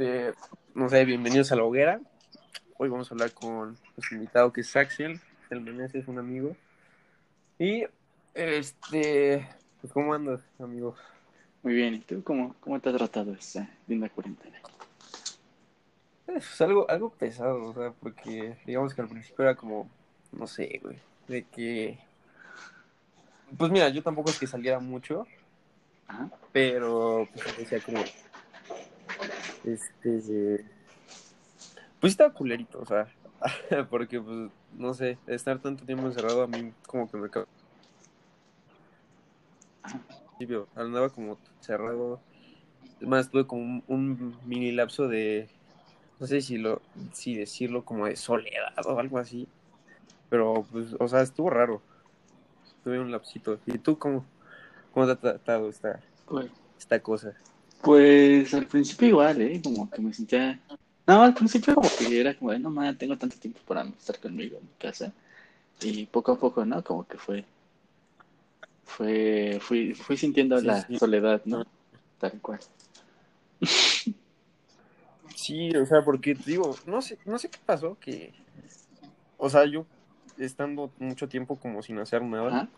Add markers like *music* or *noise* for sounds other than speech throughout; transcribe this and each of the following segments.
este, no sé, bienvenidos a la hoguera. Hoy vamos a hablar con nuestro invitado que es Axel, el Meneses es un amigo. Y, este, pues, ¿cómo andas, amigo? Muy bien, ¿y tú cómo, cómo te has tratado esta linda cuarentena? Es algo, algo pesado, o sea, porque digamos que al principio era como, no sé, güey, de que... Pues mira, yo tampoco es que saliera mucho, pero pues decía como, este, pues estaba culerito, o sea, *laughs* porque pues, no sé, estar tanto tiempo encerrado a mí como que me principio, andaba como cerrado, más, tuve como un, un mini lapso de, no sé si lo, si decirlo como de soledad o algo así, pero pues, o sea, estuvo raro, tuve un lapsito, ¿y tú cómo, cómo te ha tratado esta, Pues, esta cosa? Pues al principio igual, ¿eh? Como que me sentía... No, al principio como que era como de, no, man, tengo tanto tiempo para estar conmigo en mi casa. Y poco a poco, ¿no? Como que fue... Fue... Fui, fui sintiendo Sí, la sí. soledad, ¿no? Tal cual. Sí, o sea, porque digo, no sé, no sé qué pasó, que, o sea, yo estando mucho tiempo como sin hacer nada,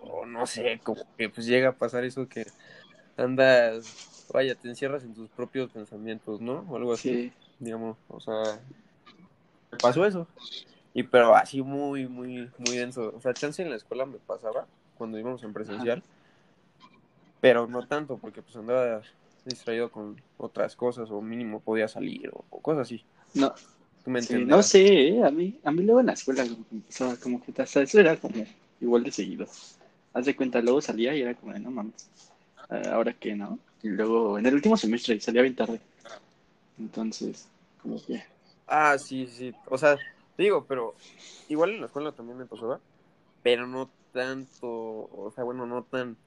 o no sé, como que pues llega a pasar eso que andas, vaya, te encierras en tus propios pensamientos, ¿no? O algo así, Sí. digamos, o sea, me pasó eso, y pero así muy, muy, muy denso, o sea, chance en la escuela me pasaba cuando íbamos en presencial, pero no tanto, porque pues andaba distraído con otras cosas, o mínimo podía salir, o, o cosas así, No, tú me sí, no sé, ¿eh? A mí, a mí luego en la escuela como que empezaba como que hasta eso era como igual de seguido. Haz de cuenta, luego salía y era como de, no mames, eh, ahora qué, ¿no? Y luego en el último semestre salía bien tarde. Entonces, como que, Ah, sí, sí. O sea, te digo, pero igual en la escuela también me pasaba, pero no tanto, o sea, bueno, no tan,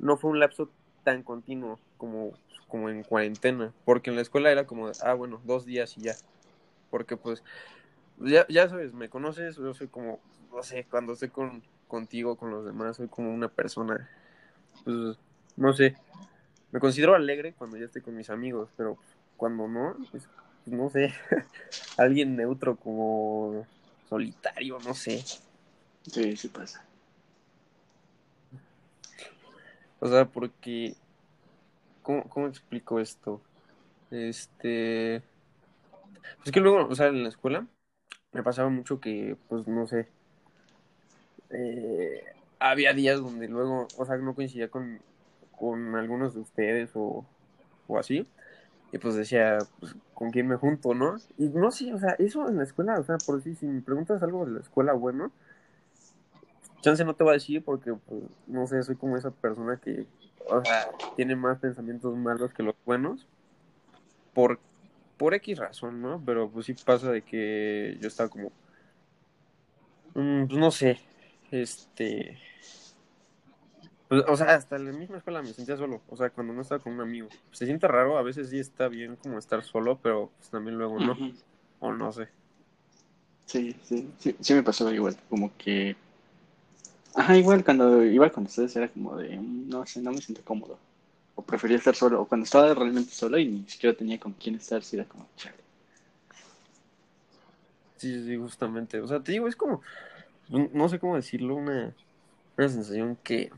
no fue un lapso tan continuo como, como en cuarentena, porque en la escuela era como, ah, bueno, dos días y ya, porque pues, ya, ya sabes, me conoces, yo soy como, no sé, cuando estoy con, contigo, con los demás, soy como una persona, pues, no sé, me considero alegre cuando ya estoy con mis amigos, pero cuando no, pues, pues, no sé, *laughs* alguien neutro como solitario, no sé. sí, sí pasa. O sea, porque, ¿cómo, cómo explico esto? Este, es que luego, o sea, en la escuela me pasaba mucho que, pues, no sé, eh, había días donde luego, o sea, no coincidía con, con algunos de ustedes o, o así, y pues decía, pues, ¿con quién me junto, no? Y no sé, o sea, eso en la escuela, o sea, por si, si me preguntas algo de la escuela, bueno, chance no te va a decir porque, pues, no sé, soy como esa persona que, o sea, tiene más pensamientos malos que los buenos, por, por X razón, ¿no? Pero pues sí pasa de que yo estaba como, mm, pues no sé, este, pues, o sea, hasta en la misma escuela me sentía solo, o sea, cuando no estaba con un amigo. Se siente raro, a veces sí está bien como estar solo, pero pues también luego no, o no sé. Sí, sí, sí, sí me pasaba igual, como que, ajá, igual cuando iba con ustedes era como de, mm, no sé, no me siento cómodo. O prefería estar solo, o cuando estaba realmente solo y ni siquiera tenía con quién estar, sí era como, chale. Sí, sí, justamente, o sea, te digo, es como, no no sé cómo decirlo, una, una sensación que,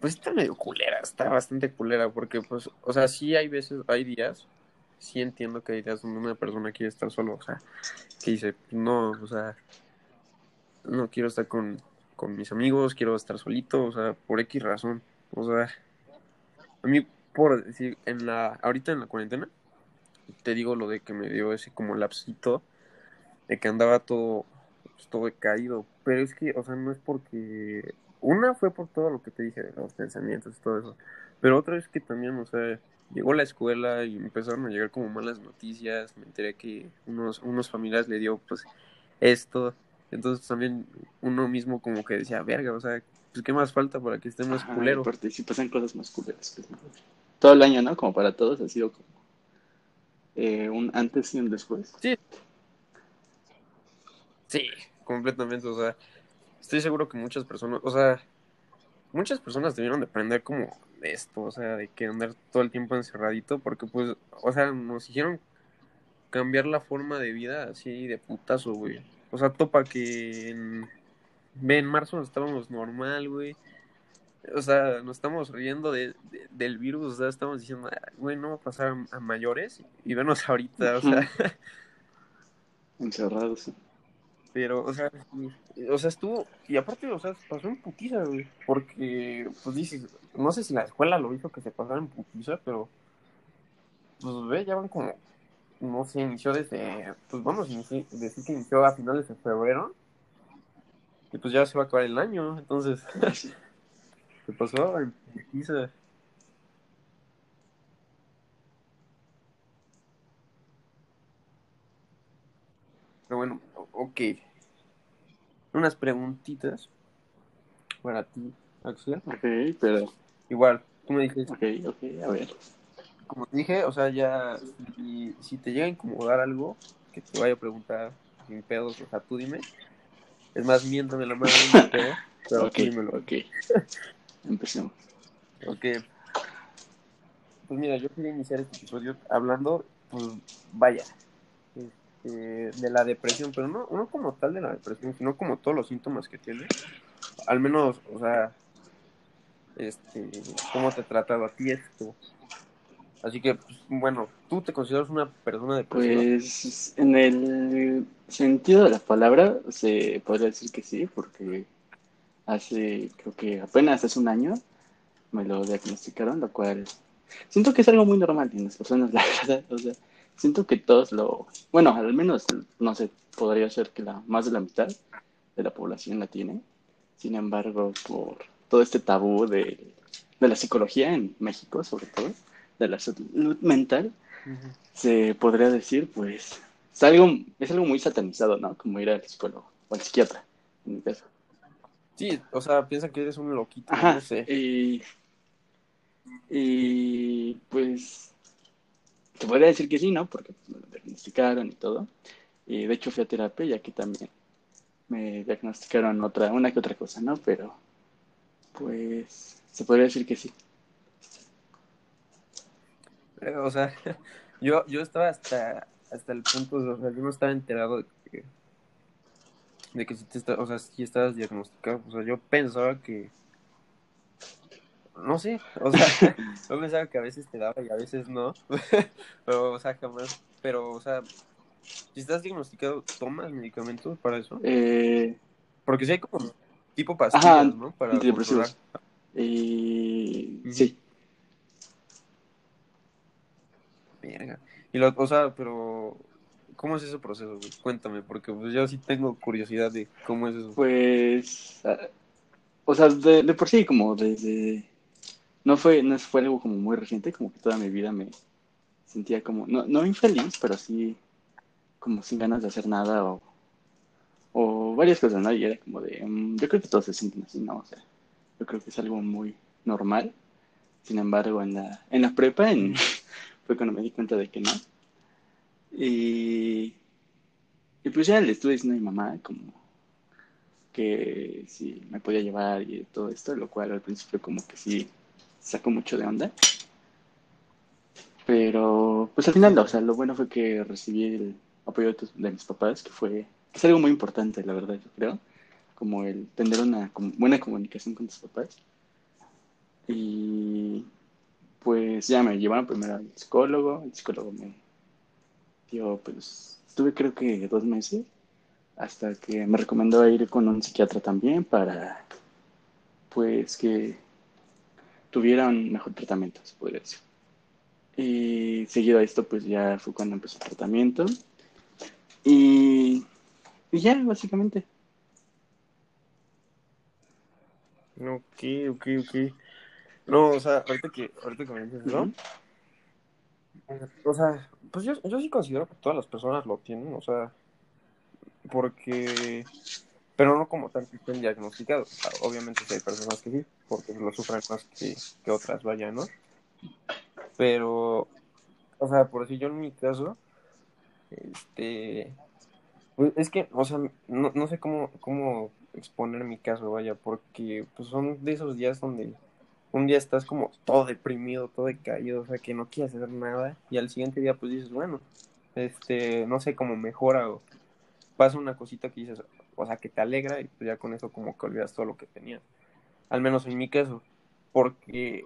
pues está medio culera, está bastante culera, porque pues, o sea, sí hay veces, hay días, sí entiendo que hay días donde una persona quiere estar solo, o sea, que dice, no, o sea, no quiero estar con, con mis amigos, quiero estar solito, o sea, por X razón, o sea, a mí, por decir, en la, ahorita en la cuarentena, te digo lo de que me dio ese como lapsito, de que andaba todo, pues, todo decaído, pero es que, o sea, no es porque, una fue por todo lo que te dije, de los pensamientos y todo eso, pero otra es que también, o sea, llegó la escuela y empezaron a llegar como malas noticias, me enteré que unos, unos familiares le dio, pues, esto, entonces también uno mismo como que decía, verga, o sea, pues, ¿qué más falta para que esté más Ajá, culero? aparte sí pasan cosas más culeras. no. Todo el año, ¿no? Como para todos ha sido como eh, un antes y un después. Sí, sí, completamente, o sea, estoy seguro que muchas personas, o sea, muchas personas debieron de aprender como esto, o sea, de que andar todo el tiempo encerradito, porque pues, o sea, nos hicieron cambiar la forma de vida así de putazo, güey. O sea, topa que en, en marzo estábamos normal, güey. O sea, nos estamos riendo de, del virus, o sea, estamos diciendo, güey, no va a pasar a, mayores. Y venos ahorita, o sea. Encerrados. Pero, o sea, o sea, estuvo, y aparte, o sea, pasó en putiza, güey, porque, pues dices, no sé si la escuela lo hizo que se pasara en putiza, pero, pues ve, ya van como, no sé, inició desde, pues vamos a decir que inició a finales de febrero, y pues ya se va a acabar el año, entonces, *laughs* se pasó en putiza. Pero bueno, ok. Unas preguntitas para ti, Axel. Ok, pero. Igual, tú me dices. Ok, ok, a ver. Como te dije, o sea, ya. Si, te llega a incomodar algo, que te vaya a preguntar sin pedos, o sea, tú dime. Es más, miéntame la mano, pero, pero okay, dímelo. Ok, empecemos. Ok. Pues mira, yo quería iniciar este episodio hablando, pues vaya, eh, de la depresión, pero no, como tal de la depresión, sino como todos los síntomas que tiene. Al menos, o sea, este, cómo te ha tratado a ti esto. Así que, pues, bueno, ¿tú te consideras una persona depresiva? Pues, en el sentido de la palabra, se podría decir que sí, porque hace, creo que apenas hace un año me lo diagnosticaron, lo cual siento que es algo muy normal en las personas, *laughs* la verdad. O sea, siento que todos lo, bueno, al menos, no sé, podría ser que la más de la mitad de la población la tiene. Sin embargo, por todo este tabú de, de la psicología en México, sobre todo, de la salud mental, se podría decir, pues, es algo, es algo muy satanizado, ¿no? Como ir al psicólogo o al psiquiatra, en mi caso. Sí, o sea, piensan que eres un loquito, no sé. Y, y pues te podría decir que sí, ¿no? Porque pues, me lo diagnosticaron y todo. Y de hecho fui a terapia y aquí también me diagnosticaron otra, una que otra cosa, ¿no? Pero, pues, se podría decir que sí. O sea, *laughs* yo, yo estaba hasta, hasta el punto, o sea, yo no estaba enterado de que, de que si, te o sea, si estabas diagnosticado. O sea, yo pensaba que, no sé, o sea, *laughs* *laughs* yo pensaba que a veces te daba y a veces no, *laughs* pero, o sea, jamás, pero, o sea, si estás diagnosticado, ¿tomas medicamentos para eso? Eh... Porque si hay como tipo pastillas, ¿no? Para antidepresivos. Y... Sí. Verga. Y lo, o sea, pero, ¿cómo es ese proceso? Cuéntame, porque pues yo sí tengo curiosidad de cómo es eso. Pues, ah, o sea, de, de por sí, como desde no fue, no fue algo como muy reciente, como que toda mi vida me sentía como, no, no infeliz, pero sí como sin ganas de hacer nada o, o varias cosas, ¿no? Y era como de, mm, yo creo que todos se sienten así, ¿no? O sea, yo creo que es algo muy normal. Sin embargo, en la, en la prepa en, *laughs* fue cuando me di cuenta de que no. Y, y pues ya le estuve diciendo a mi mamá como que si me podía llevar y todo esto, lo cual al principio como que sí sacó mucho de onda. Pero, pues al final, o sea, lo bueno fue que recibí el apoyo de, mis papás, que fue, que es algo muy importante, la verdad, yo creo, como el tener una buena comunicación con tus papás. Y pues ya me llevaron primero al psicólogo, el psicólogo me dio, pues, estuve creo que dos meses, hasta que me recomendó ir con un psiquiatra también para, pues, que tuviera un mejor tratamiento, se podría decir. Y seguido a esto, pues ya fue cuando empezó el tratamiento. Y, y ya, básicamente. Ok, ok, ok. No, o sea, ahorita que, ahorita que me dices eso, o sea, pues yo, yo sí considero que todas las personas lo tienen, o sea, porque pero no como tal que estén diagnosticados. obviamente hay personas que sí, porque lo sufren más que, que otras, vaya, ¿no? Pero, o sea, por decir yo en mi caso, este, pues es que, o sea, no, no sé cómo, cómo exponer mi caso, vaya, porque pues son de esos días donde un día estás como todo deprimido, todo decaído, o sea, que no quieres hacer nada, y al siguiente día pues dices, bueno, este, no sé, cómo mejora o pasa una cosita que dices, o sea, que te alegra y pues ya con eso como que olvidas todo lo que tenías. Al menos en mi caso, porque,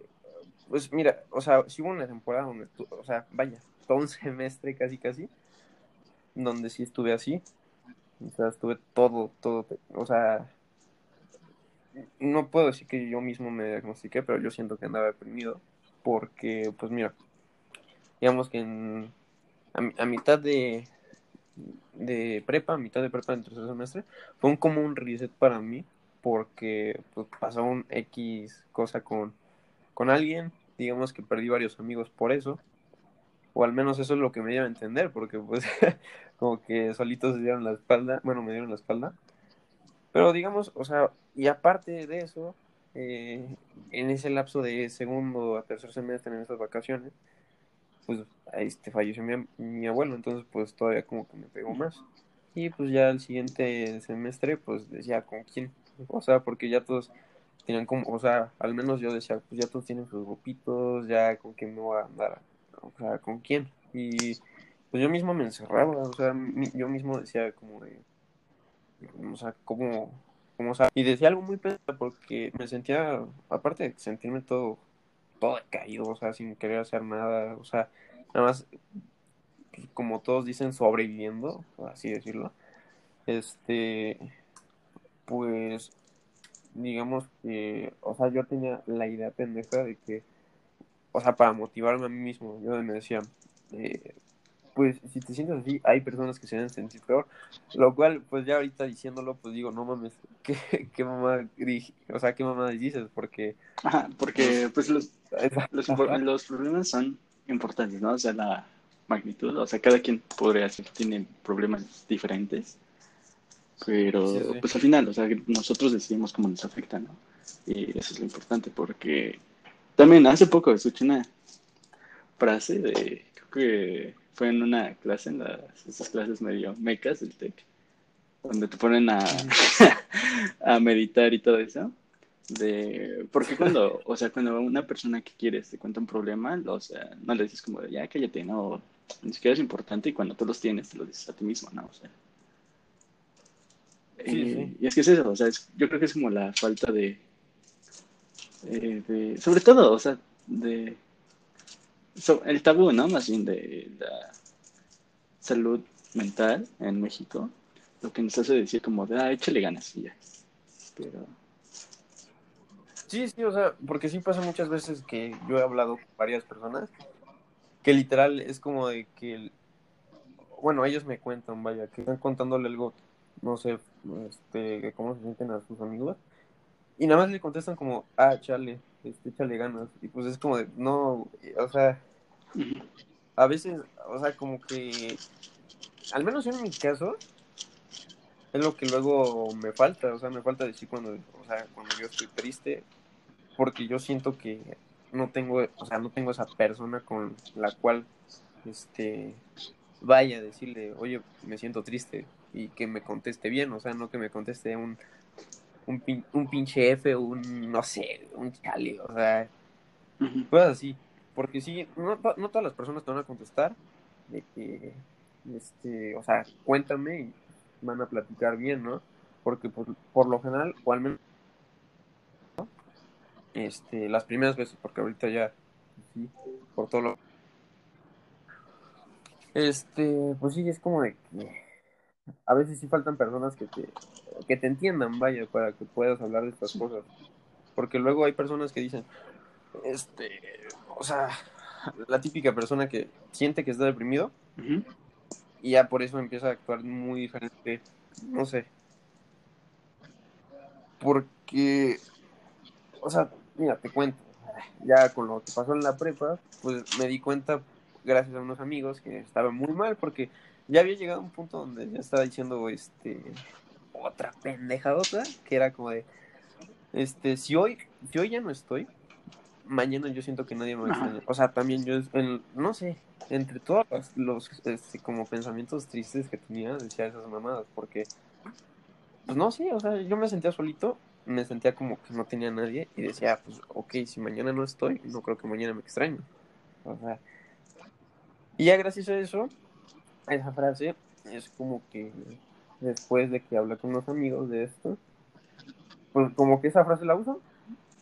pues mira, o sea, si hubo una temporada donde, o sea, vaya, todo un *laughs* semestre casi casi, donde sí estuve así, o sea, estuve todo, todo, o sea, no puedo decir que yo mismo me diagnostiqué, pero yo siento que andaba deprimido, porque, pues mira, digamos que en, a, mitad de, de prepa, mitad de prepa en tercer semestre, fue un, como un reset para mí, porque pues, pasó un X cosa con, con alguien, digamos que perdí varios amigos por eso, o al menos eso es lo que me dio a entender, porque pues *laughs* como que solitos se dieron la espalda, bueno, me dieron la espalda, pero digamos, o sea, y aparte de eso, eh, en ese lapso de segundo a tercer semestre, en esas vacaciones, pues este, falleció mi, mi abuelo, entonces pues todavía como que me pegó más. Y pues ya el siguiente semestre, pues decía, ¿con quién? O sea, porque ya todos tenían como, o sea, al menos yo decía, pues ya todos tienen sus grupitos, ya con quién me voy a andar, o sea, ¿con quién? Y pues yo mismo me encerraba, o sea, yo mismo decía como de, o sea, como, o sea, y decía algo muy pesado porque me sentía, aparte de sentirme todo, todo decaído, o sea, sin querer hacer nada, o sea, nada más, pues, como todos dicen, sobreviviendo, así decirlo, este, pues, digamos que, o sea, yo tenía la idea pendeja de que, o sea, para motivarme a mí mismo, yo me decía, eh, pues si te sientes así, hay personas que se deben sentir peor, lo cual, pues ya ahorita diciéndolo, pues digo, no mames, *laughs* ¿qué, qué mamá, o sea, qué mamá dices? Porque... Ajá, porque pues los, *laughs* los, los, problemas son importantes, ¿no? O sea, la magnitud, o sea, cada quien podría ser, tiene problemas diferentes, pero pues al final, o sea, nosotros decidimos cómo nos afecta, ¿no? Y eso es lo importante, porque también hace poco escuché una frase de, que fue en una clase, en las, esas clases medio mecas del TEC, donde te ponen a, *laughs* a meditar y todo eso. De, porque cuando, o sea, cuando una persona que quieres te cuenta un problema, o sea, no le dices como de, ya cállate, no, ni siquiera es importante y cuando tú los tienes te lo dices a ti mismo, ¿no? O sea. Eh, y es que es eso, o sea, yo creo que es como la falta de, eh, de, sobre todo, o sea, de el tabú, ¿no? Más bien de la salud mental en México, lo que nos hace decir como de, ah, échale ganas y ya. Pero... Sí, sí, o sea, porque sí pasa muchas veces que yo he hablado con varias personas que literal es como de que, bueno, ellos me cuentan, vaya, que están contándole algo, no sé, este, cómo se sienten a sus amigos, y nada más le contestan como, ah, chale, este, échale ganas, y pues es como de, no, o sea, a veces, o sea, como que, al menos en mi caso, es lo que luego me falta, o sea, me falta decir cuando, o sea, cuando yo estoy triste, porque yo siento que no tengo, o sea, no tengo esa persona con la cual, este, vaya a decirle, oye, me siento triste, y que me conteste bien, o sea, no que me conteste un, un, un pinche F, un, no sé, un chale, o sea, pues así. Porque sí, no, no todas las personas te van a contestar de que, este, o sea, cuéntame y van a platicar bien, ¿no? Porque por, por lo general, o al menos, este, las primeras veces, porque ahorita ya, sí, por todo lo... Este, pues sí, es como de que a veces sí faltan personas que te, que te entiendan, vaya, para que puedas hablar de estas cosas. Porque luego hay personas que dicen, este, o sea, la típica persona que siente que está deprimido y ya por eso empieza a actuar muy diferente, no sé. Porque, o sea, mira, te cuento, ya con lo que pasó en la prepa, pues me di cuenta, gracias a unos amigos, que estaba muy mal porque ya había llegado a un punto donde ya estaba diciendo, este, otra pendejadota, que era como de, este, si hoy, si hoy ya no estoy, mañana yo siento que nadie me va a extrañar. O sea, también yo, no sé, entre todos los, este, como pensamientos tristes que tenía, decía esas mamadas, porque, pues no sé, o sea, yo me sentía solito, me sentía como que no tenía nadie y decía, pues, ok, si mañana no estoy, no creo que mañana me extraño. O sea, y ya gracias a eso, a esa frase, es como que después de que hablé con unos amigos de esto, pues como que esa frase la uso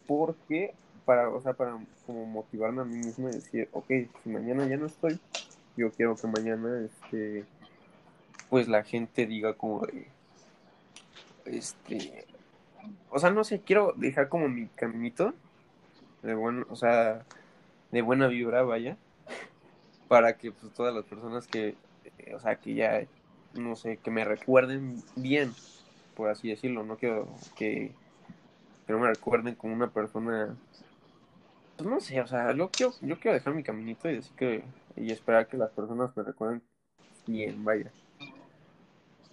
porque para, o sea, para como motivarme a mí mismo y decir, ok, si mañana ya no estoy, yo quiero que mañana, este, pues la gente diga como de, este, o sea, no sé, quiero dejar como mi caminito de bueno, o sea, de buena vibra, vaya, para que pues todas las personas que, eh, o sea, que ya, no sé, que me recuerden bien, por así decirlo, no quiero que, que no me recuerden como una persona, pues no sé, o sea, yo quiero, yo quiero dejar mi caminito y decir que, y esperar que las personas me recuerden bien, vaya.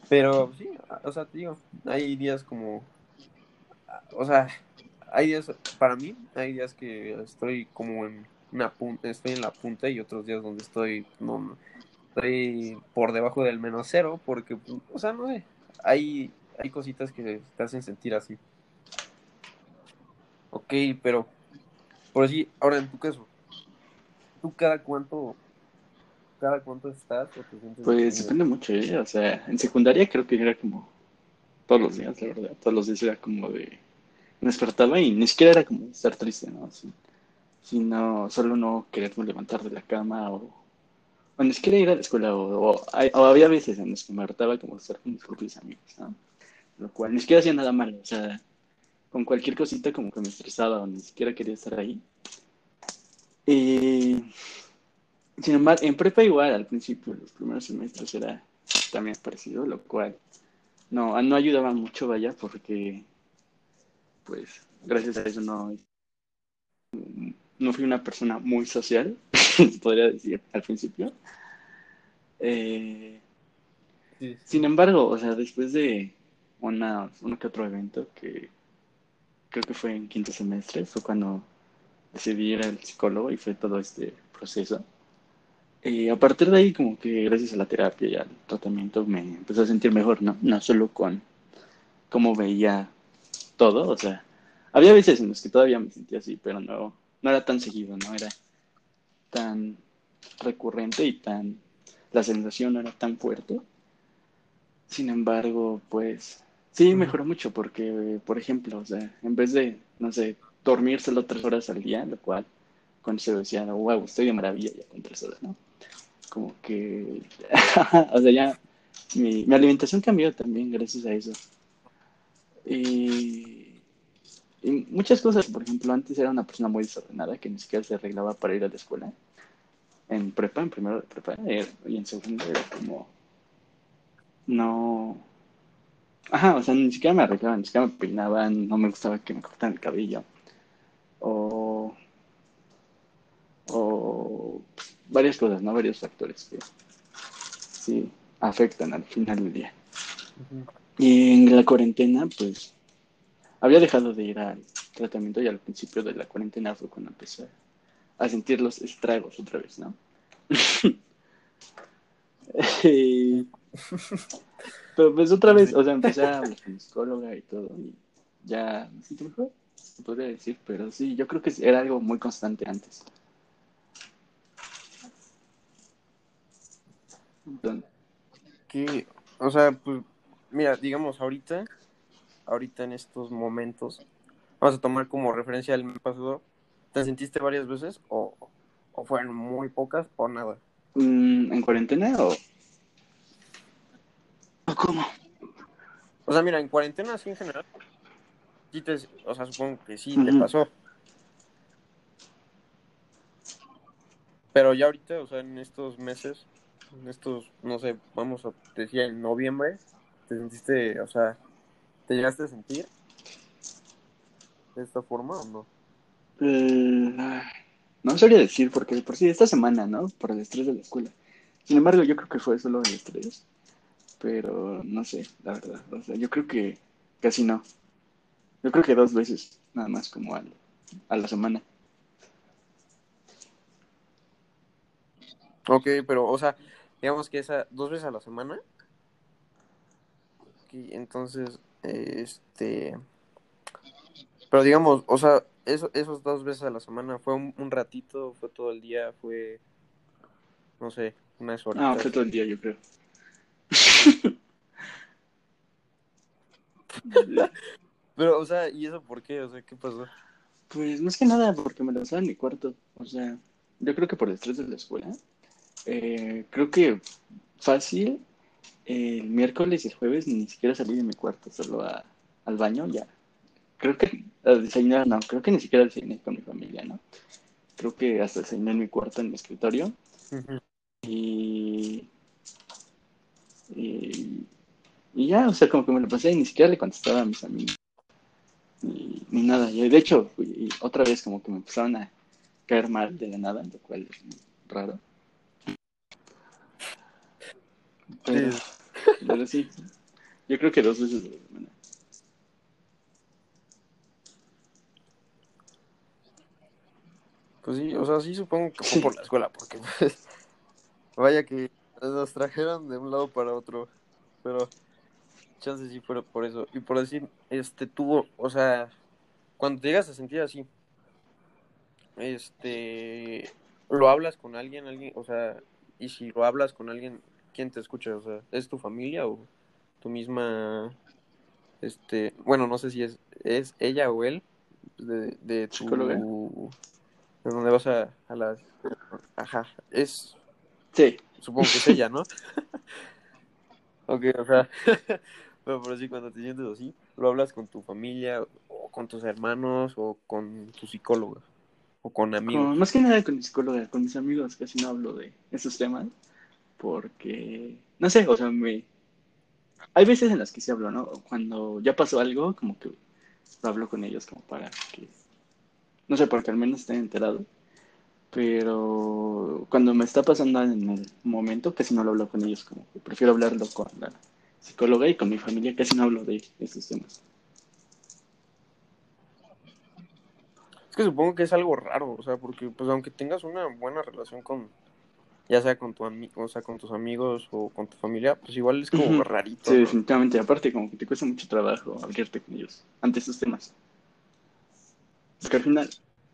Pero sí, o sea, te digo, hay días como, o sea, hay días, para mí, hay días que estoy como en una punta, estoy en la punta y otros días donde estoy, no, estoy por debajo del menos cero, porque, o sea, no sé, hay, hay cositas que te hacen sentir así. Ok, pero, por así, ahora en tu caso, ¿tú cada cuánto cada cuánto estás o te Pues depende mucho, ¿eh? O sea, en secundaria creo que era como todos los días, la verdad. Todos los días era como de... Me despertaba y ni siquiera era como estar triste, ¿no? Así, sino solo no quererme levantar de la cama o, o ni siquiera ir a la escuela o, o, o había veces en las que me hartaba como estar con mis propios amigos, ¿no? Lo cual ni siquiera hacía nada malo, o sea, con cualquier cosita como que me estresaba o ni siquiera quería estar ahí. Sin embargo, en prepa igual, al principio, los primeros semestres era también parecido, lo cual no, no ayudaba mucho, vaya, porque, pues, gracias a eso no, no fui una persona muy social, *laughs* podría decir, al principio. Eh, sí, sí. Sin embargo, o sea, después de una, uno que otro evento que creo que fue en quinto semestre, fue cuando decidí ir al psicólogo y fue todo este proceso. Eh, a partir de ahí, como que gracias a la terapia y al tratamiento me empecé a sentir mejor, ¿no? No solo con cómo veía todo, o sea, había veces en los que todavía me sentía así, pero no, no era tan seguido, no era tan recurrente y tan, la sensación no era tan fuerte. Sin embargo, pues sí mejoró mucho porque, por ejemplo, o sea, en vez de, no sé, dormir solo tres horas al día, lo cual cuando se decía, wow, estoy de maravilla ya con tres horas, ¿no? Como que, *laughs* o sea, ya mi, mi, alimentación cambió también gracias a eso. Y, y, muchas cosas, por ejemplo, antes era una persona muy desordenada que ni siquiera se arreglaba para ir a la escuela. En prepa, en primero de prepa, eh, y en segundo era como, no, ajá, o sea, ni siquiera me arreglaban, ni siquiera me peinaban, no me gustaba que me cortaran el cabello. O o varias cosas, ¿no? Varios factores que sí afectan al final del día. Uh -huh. Y en la cuarentena, pues, había dejado de ir al tratamiento y al principio de la cuarentena fue cuando empecé a sentir los estragos otra vez, ¿no? *laughs* *laughs* y... Pero pues otra vez, o sea, empecé a *laughs* hablar con psicóloga y todo, y ya me siento mejor, se podría decir, pero sí, yo creo que era algo muy constante antes. Que, o sea, pues, mira, digamos, ahorita, ahorita en estos momentos, vamos a tomar como referencia el mes pasado, ¿te sentiste varias veces o, o fueron muy pocas o nada? Mm, ¿En cuarentena o...? ¿O cómo? O sea, mira, en cuarentena así en general, sí te, o sea, supongo que sí uh -huh. te pasó. Pero ya ahorita, o sea, en estos meses, en estos, no sé, vamos a decir en noviembre, ¿te sentiste, o sea, te llegaste a sentir de esta forma o no? Eh, no sabría decir, porque por sí, esta semana, ¿no? Por el estrés de la escuela. Sin embargo, yo creo que fue solo el estrés, pero no sé, la verdad. O sea, yo creo que casi no. Yo creo que dos veces, nada más, como al, a la semana. Ok, pero, o sea, digamos que esa dos veces a la semana. Entonces, este. Pero digamos, o sea, eso, esos dos veces a la semana, ¿fue un, un ratito? ¿Fue todo el día? ¿Fue, no sé, unas horas? Ah, fue todo el día, yo creo. Pero, o sea, ¿y eso por qué? O sea, ¿qué pasó? Pues más que nada porque me lanzaba en mi cuarto. O sea, yo creo que por el estrés de la escuela. Eh, creo que fácil el miércoles y el jueves ni siquiera salí de mi cuarto, solo a- al baño ya. Creo que a desayunar, no, creo que ni siquiera desayuné con mi familia, ¿no? Creo que hasta desayuné en mi cuarto, en mi escritorio. Y, y, y ya, o sea, como que me lo pasé y ni siquiera le contestaba a mis amigos. Ni, ni nada. Y de hecho, y otra vez como que me empezaron a caer mal de la nada, lo cual es muy raro. Pero, Sí. pero sí, yo creo que dos veces a la semana. Pues sí, o sea, sí supongo que fue Sí. por la escuela, porque pues, *laughs* vaya que nos trajeron de un lado para otro, pero chances sí fueron por eso. Y por decir, este, tuvo, o sea, cuando te llegas a sentir así, este, lo hablas con alguien, alguien, o sea, y si lo hablas con alguien, ¿quién te escucha? O sea, ¿es tu familia o tu misma, este, bueno, no sé si es, es ella o él, de, de tu, ¿Psicóloga? de donde vas a, a la, ajá, es, Sí, supongo que es ella, ¿no? *laughs* Ok, o sea, *laughs* pero por así cuando te sientes así, lo hablas con tu familia o con tus hermanos o con tu psicólogo o con amigos. con, más que nada con mi psicóloga, con mis amigos casi no hablo de esos temas porque, no sé, o sea, me... Hay veces en las que sí hablo, ¿no? Cuando ya pasó algo, como que lo hablo con ellos como para que, no sé, porque al menos estén enterados. Pero cuando me está pasando en el momento, casi no lo hablo con ellos, como que prefiero hablarlo con la psicóloga y con mi familia, casi no hablo de esos temas. Es que supongo que es algo raro, o sea, porque pues aunque tengas una buena relación con, ya sea con tu ami- o sea, con tus amigos o con tu familia, pues igual es como rarito, Sí, ¿no? definitivamente. Aparte, como que te cuesta mucho trabajo abrirte con ellos ante esos temas. Porque al final,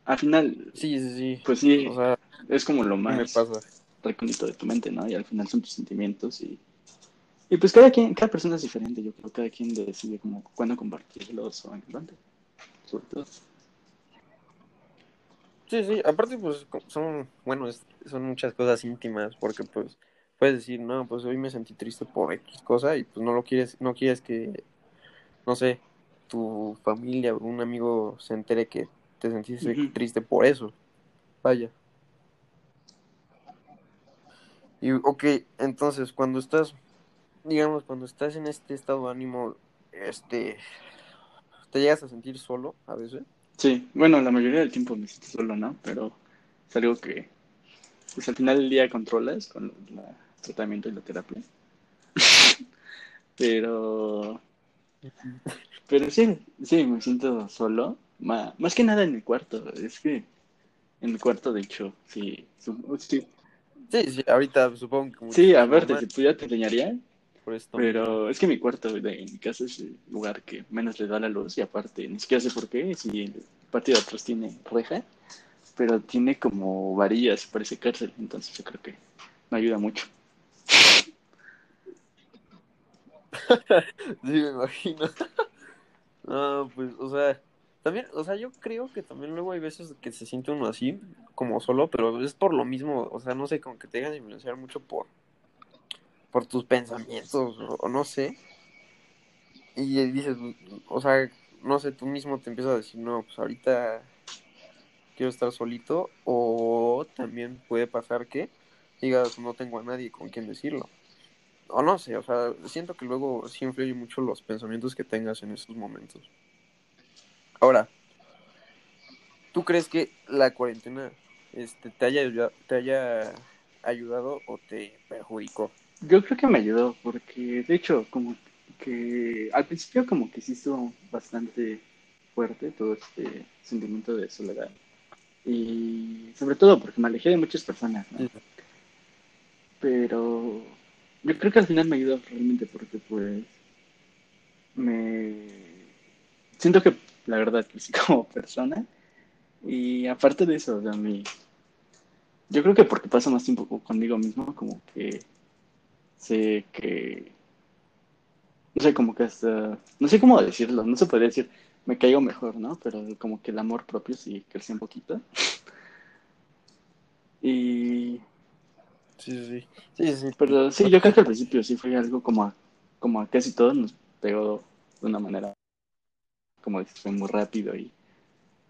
al final, Sí, sí, sí. pues sí, O sea, es como lo ¿qué me más pasa? recóndito de tu mente, ¿no? Y al final son tus sentimientos y, y pues cada quien, cada persona es diferente. Yo creo cada quien decide como cuándo compartirlos o en dónde, sobre todo. Sí, sí, aparte pues son, bueno, es- son muchas cosas íntimas, porque pues puedes decir, no, pues hoy me sentí triste por X cosa y pues no lo quieres, no quieres que, no sé, tu familia o un amigo se entere que te sentiste triste por eso. Vaya. Y ok, entonces cuando estás, digamos, cuando estás en este estado de ánimo, este, te llegas a sentir solo a veces. Sí, bueno, la mayoría del tiempo me siento solo, ¿no? Pero es algo que, pues al final del día controlas con el tratamiento y la terapia. *laughs* Pero, pero sí, sí, me siento solo. Ma- más que nada en mi cuarto. Es que en mi cuarto, de hecho, sí, sí, Sí, sí, ahorita supongo que sí, es aparte, si normal, pudiera te enseñaría, por esto mismo. pero es que mi cuarto de en mi casa es el lugar que menos le da la luz y aparte, ni siquiera sé por qué, si el patio de atrás tiene reja, pero tiene como varillas, parece cárcel, entonces yo creo que me ayuda mucho. *laughs* Sí, me imagino. *laughs* No, pues, o sea, también, o sea, yo creo que también luego hay veces que se siente uno así, como solo, pero es por lo mismo, o sea, no sé, como que te dejan influenciar mucho por, por tus pensamientos, o, no sé, y dices, o sea, no sé, tú mismo te empiezas a decir, no, pues ahorita quiero estar solito, o también puede pasar que digas, no tengo a nadie con quien decirlo. O no sé, o sea, siento que luego sí influye mucho los pensamientos que tengas en esos momentos. Ahora, ¿tú crees que la cuarentena este, te haya te haya ayudado o te perjudicó? Yo creo que me ayudó porque, de hecho, como que al principio como que sí estuvo bastante fuerte todo este sentimiento de soledad y sobre todo porque me alejé de muchas personas, ¿no? Pero yo creo que al final me ayudó realmente porque pues me siento que la verdad, *laughs* crecí como persona. Y aparte de eso, o mi... yo creo que porque paso más tiempo conmigo mismo, como que sé que, no sé, como que hasta, no sé cómo decirlo, no se podría decir, me caigo mejor, ¿no? Pero como que el amor propio sí crece un poquito. *laughs* y... Sí, sí, sí. sí, Pero sí, yo creo que al principio sí fue algo como a, como a casi todos nos pegó de una manera, como dices, fue muy rápido y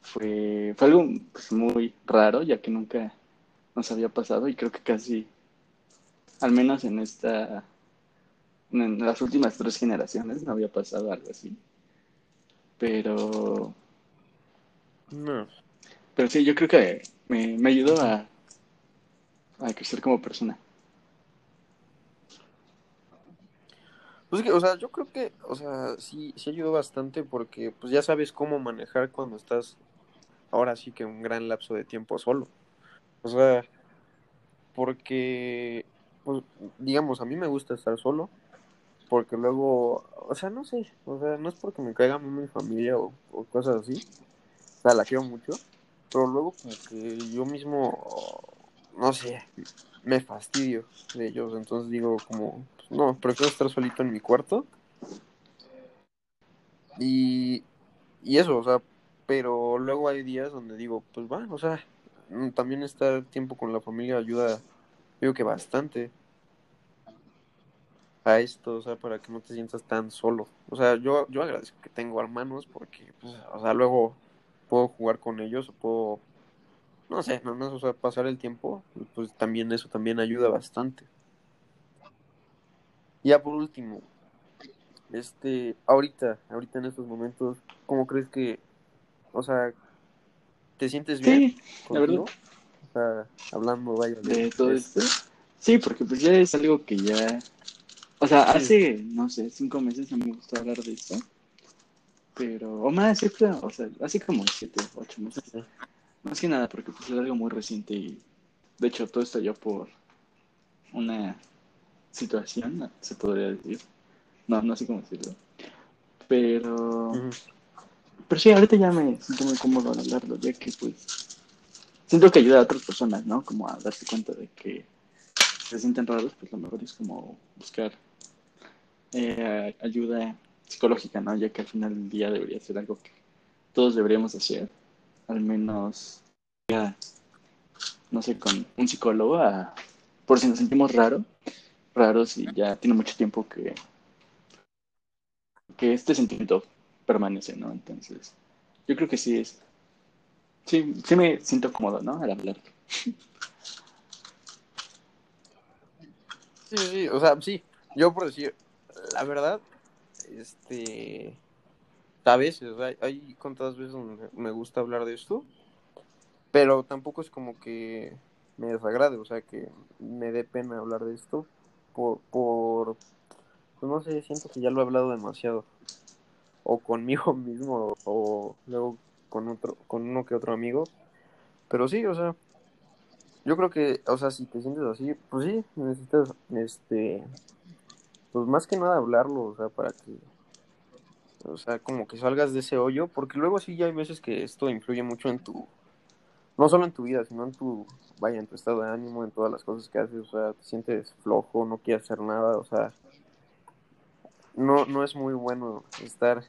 fue, fue algo pues, muy raro, ya que nunca nos había pasado y creo que casi, al menos en esta, en las últimas tres generaciones no había pasado algo así. Pero... No. Pero sí, yo creo que me, me ayudó a, a crecer como persona. Pues que, o sea, yo creo que, o sea, sí, sí ayudó bastante porque pues ya sabes cómo manejar cuando estás ahora sí que un gran lapso de tiempo solo. O sea, porque, pues, digamos, a mí me gusta estar solo, porque luego, o sea, no sé, o sea, no es porque me caiga mi familia o, o cosas así, o sea, la quiero mucho, pero luego como que yo mismo, no sé, me fastidio de ellos, entonces digo como, no, prefiero estar solito en mi cuarto. Y, y eso, o sea, pero luego hay días donde digo, pues bueno, o sea, mm, también estar tiempo con la familia ayuda, digo que bastante a esto, o sea, para que no te sientas tan solo. O sea, yo, yo agradezco que tengo hermanos porque, pues, o sea, luego puedo jugar con ellos o puedo, no sé, nada más, o sea, pasar el tiempo, pues también eso también ayuda bastante. Ya por último, este, ahorita, ahorita en estos momentos, ¿cómo crees que, o sea, te sientes bien? Sí, la verdad. O sea, hablando, vaya, de, todo esto. Sí, porque pues ya es algo que ya, o sea, hace, no sé, cinco meses no me gustó hablar de esto, pero, o más, cierto, o sea, hace como siete, ocho meses. Más que nada, porque pues es algo muy reciente y, de hecho, todo esto yo por una situación, se podría decir. No, no sé cómo decirlo. Pero. Pero sí, ahorita ya me siento muy cómodo al hablarlo, ya que pues. Siento que ayuda a otras personas, ¿no? Como a darse cuenta de que se sienten raros, pues lo mejor es como buscar eh, ayuda psicológica, ¿no? Ya que al final del día debería ser algo que todos deberíamos hacer. Al menos, ya, no sé, con un psicólogo, a, por si nos sentimos raro, raros y ya tiene mucho tiempo que, que este sentimiento permanece, ¿no? Entonces, yo creo que sí es. Sí, sí me siento cómodo, ¿no? Al hablar. Sí, sí, o sea, sí. Yo por decir, la verdad, este. A veces, o sea, hay contadas veces donde me gusta hablar de esto, pero tampoco es como que me desagrade, o sea, que me dé pena hablar de esto, por, por pues no sé, siento que ya lo he hablado demasiado. O conmigo *laughs* mismo, o luego con otro, con uno que otro amigo. Pero sí, o sea, yo creo que, o sea, si te sientes así, pues sí, necesitas, este, pues más que nada hablarlo, o sea, para que, o sea, como que salgas de ese hoyo, porque luego sí ya hay veces que esto influye mucho en tu, no solo en tu vida, sino en tu, vaya, en tu estado de ánimo, en todas las cosas que haces, o sea, te sientes flojo, no quieres hacer nada, o sea, no, no es muy bueno estar,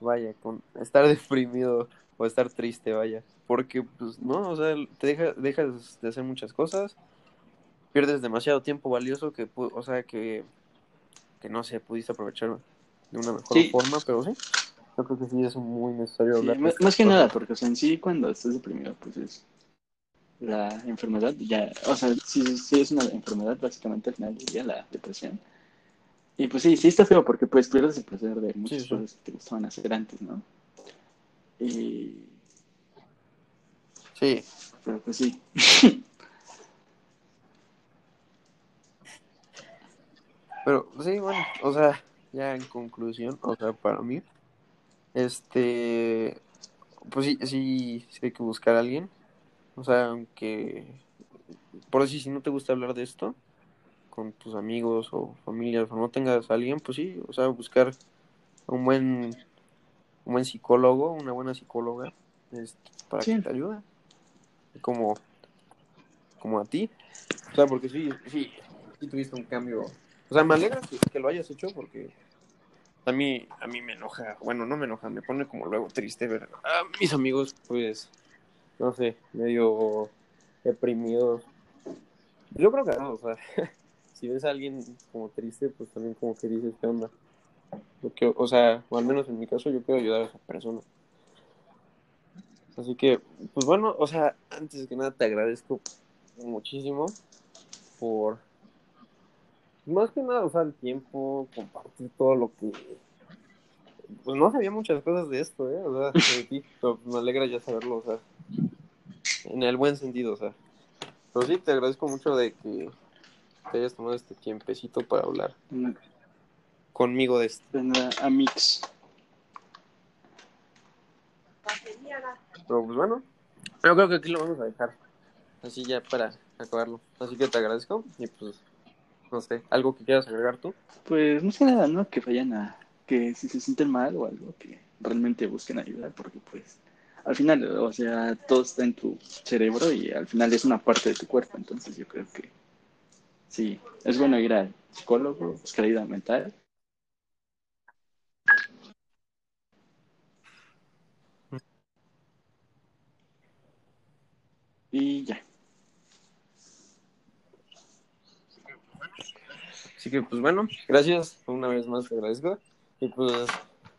vaya, con, estar *laughs* deprimido o estar triste, vaya, porque, pues, no, o sea, te deja, dejas de hacer muchas cosas, pierdes demasiado tiempo valioso que, o sea, que, que no sé, pudiste aprovechar de una mejor forma, pero sí, yo creo que sí es muy necesario hablar. más, que nada, porque, o sea, en sí, cuando estás deprimido, pues es la enfermedad, ya, o sea, si, es una enfermedad, básicamente al final del día, la depresión. Y pues sí, sí está feo porque pues pierdes el placer de muchas cosas que te gustaban hacer antes, ¿no? Y... Sí. Pero pues sí. *laughs* Pero sí, bueno, o sea, ya en conclusión, o sea, para mí, este, pues sí, sí, sí hay que buscar a alguien o sea, aunque, por decir, si no te gusta hablar de esto con tus amigos o familias o no tengas a alguien, pues sí, o sea, buscar un buen, un buen psicólogo, una buena psicóloga, este, para Sí. que te ayude. Como, como a ti. O sea, porque sí, sí, sí tuviste un cambio. O sea, me alegra que, que lo hayas hecho porque a mí, a mí me enoja, bueno, no me enoja, me pone como luego triste ver a mis amigos, pues, no sé, medio deprimidos. Yo creo que no, o sea, *laughs* si ves a alguien como triste, pues también como que dices, ¿qué onda? Lo que, o sea, o al menos en mi caso, yo quiero ayudar a esa persona. Así que, pues bueno, o sea, antes que nada te agradezco muchísimo por, más que nada, sea, el tiempo, compartir todo lo que, pues no sabía muchas cosas de esto, ¿eh? O sea, de ti, me alegra ya saberlo, o en el buen sentido, o sea. Pero sí, te agradezco mucho de que te hayas tomado este tiempecito para hablar conmigo de esto. una Amix. Pero pues bueno, yo creo que aquí lo vamos a dejar. Así ya para acabarlo. Así que te agradezco y pues, no sé, algo que quieras agregar tú. Pues no sé nada, ¿no? Que vayan a, que si se sienten mal o algo, que realmente busquen ayuda, porque pues al final, o sea, todo está en tu cerebro y al final es una parte de tu cuerpo, entonces yo creo que sí, es bueno ir al psicólogo, buscar ayuda mental. Y ya. Así que pues bueno, gracias. Una vez más te agradezco. Y pues,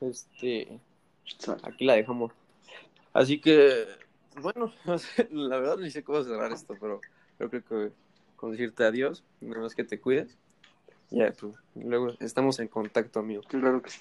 este, aquí la dejamos. Así que, bueno, *laughs* la verdad no sé cómo cerrar esto, pero yo creo que con decirte adiós, nada más que te cuides. Ya, pues, luego estamos en contacto, amigo. Claro que sí.